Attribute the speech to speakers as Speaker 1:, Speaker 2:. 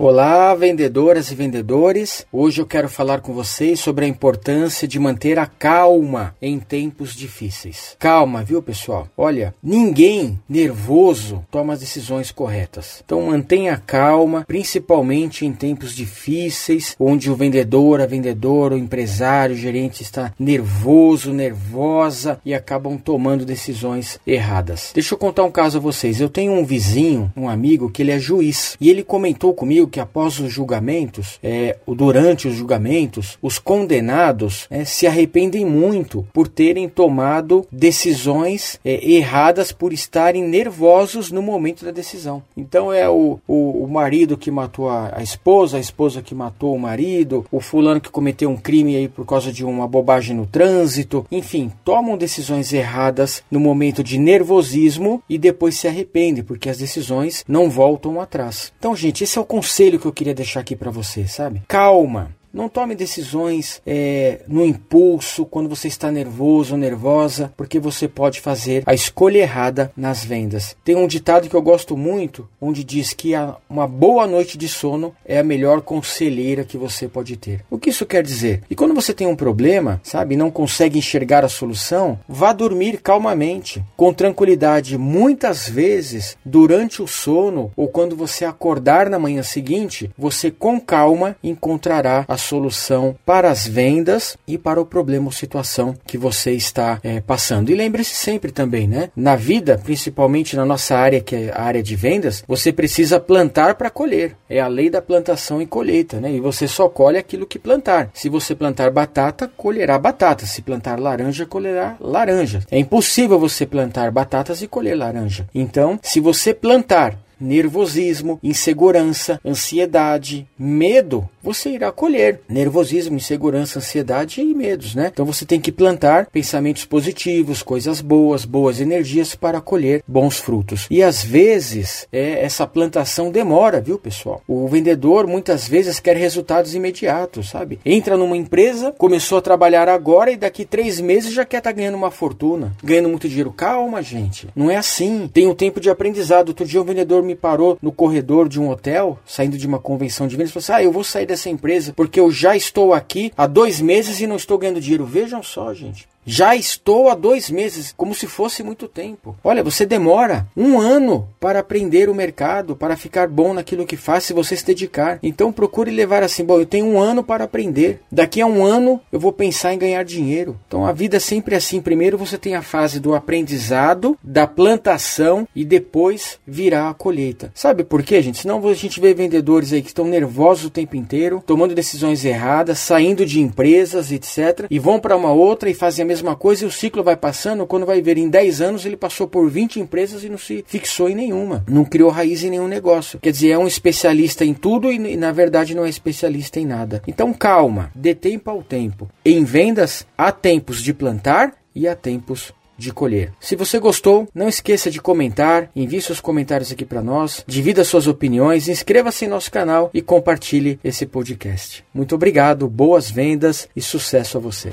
Speaker 1: Olá, vendedoras e vendedores. Hoje eu quero falar com vocês sobre a importância de manter a calma em tempos difíceis. Calma, viu, pessoal? Olha, ninguém nervoso toma as decisões corretas. Então mantenha calma, principalmente em tempos difíceis, onde o vendedor, a vendedora, o empresário, o gerente está nervoso, nervosa e acabam tomando decisões erradas. Deixa eu contar um caso a vocês. Eu tenho um vizinho, um amigo que ele é juiz, e ele comentou comigo que após os julgamentos, é, durante os julgamentos, os condenados é, se arrependem muito por terem tomado decisões é, erradas por estarem nervosos no momento da decisão. Então é o, o, o marido que matou a, a, esposa, a esposa que matou o marido, o fulano que cometeu um crime aí por causa de uma bobagem no trânsito, enfim, tomam decisões erradas no momento de nervosismo e depois se arrependem porque as decisões não voltam atrás. Então, gente, esse é o conceito conselho que eu queria deixar aqui para você, sabe? Calma. Não tome decisões é, no impulso, quando você está nervoso ou nervosa, porque você pode fazer a escolha errada nas vendas. Tem um ditado que eu gosto muito, onde diz que uma boa noite de sono é a melhor conselheira que você pode ter. O que isso quer dizer? E quando você tem um problema, sabe, não consegue enxergar a solução, vá dormir calmamente, com tranquilidade. Muitas vezes, durante o sono ou quando você acordar na manhã seguinte, você com calma encontrará a solução para as vendas e para o problema ou situação que você está é, passando. E lembre-se sempre também, né? Na vida, principalmente na nossa área, que é a área de vendas, você precisa plantar para colher. É a lei da plantação e colheita, né? E você só colhe aquilo que plantar. Se você plantar batata, colherá batata. Se plantar laranja, colherá laranja. É impossível você plantar batatas e colher laranja. Então, se você plantar nervosismo, insegurança, ansiedade, medo, você irá colher nervosismo, insegurança, ansiedade e medos, né? Então você tem que plantar pensamentos positivos, coisas boas, boas energias para colher bons frutos. E às vezes é, essa plantação demora, viu, pessoal? O vendedor muitas vezes quer resultados imediatos, sabe? Entra numa empresa, começou a trabalhar agora e daqui três meses já quer estar tá ganhando uma fortuna, ganhando muito dinheiro. Calma, gente. Não é assim. Tem um tempo de aprendizado. Outro dia um vendedor me parou no corredor de um hotel, saindo de uma convenção de vendas, falou assim: Ah, eu vou sair dessa empresa porque eu já estou aqui há dois meses e não estou ganhando dinheiro. Vejam só, gente. Já estou há dois meses, como se fosse muito tempo. Olha, você demora um ano para aprender o mercado, para ficar bom naquilo que faz, se você se dedicar. Então procure levar assim: bom, eu tenho um ano para aprender. Daqui a um ano eu vou pensar em ganhar dinheiro. Então a vida é sempre assim. Primeiro você tem a fase do aprendizado, da plantação e depois virá a colheita. Sabe por quê, gente? Senão a gente vê vendedores aí que estão nervosos o tempo inteiro, tomando decisões erradas, saindo de empresas, etc. E vão para uma outra e fazem a mesma mesma coisa e o ciclo vai passando. Quando vai ver em 10 anos, ele passou por 20 empresas e não se fixou em nenhuma. Não criou raiz em nenhum negócio. Quer dizer, é um especialista em tudo e, na verdade, não é especialista em nada. Então, calma, dê tempo ao tempo. Em vendas, há tempos de plantar e há tempos de colher. Se você gostou, não esqueça de comentar, envie seus comentários aqui para nós, divida suas opiniões, inscreva-se em nosso canal e compartilhe esse podcast. Muito obrigado, boas vendas e sucesso a você.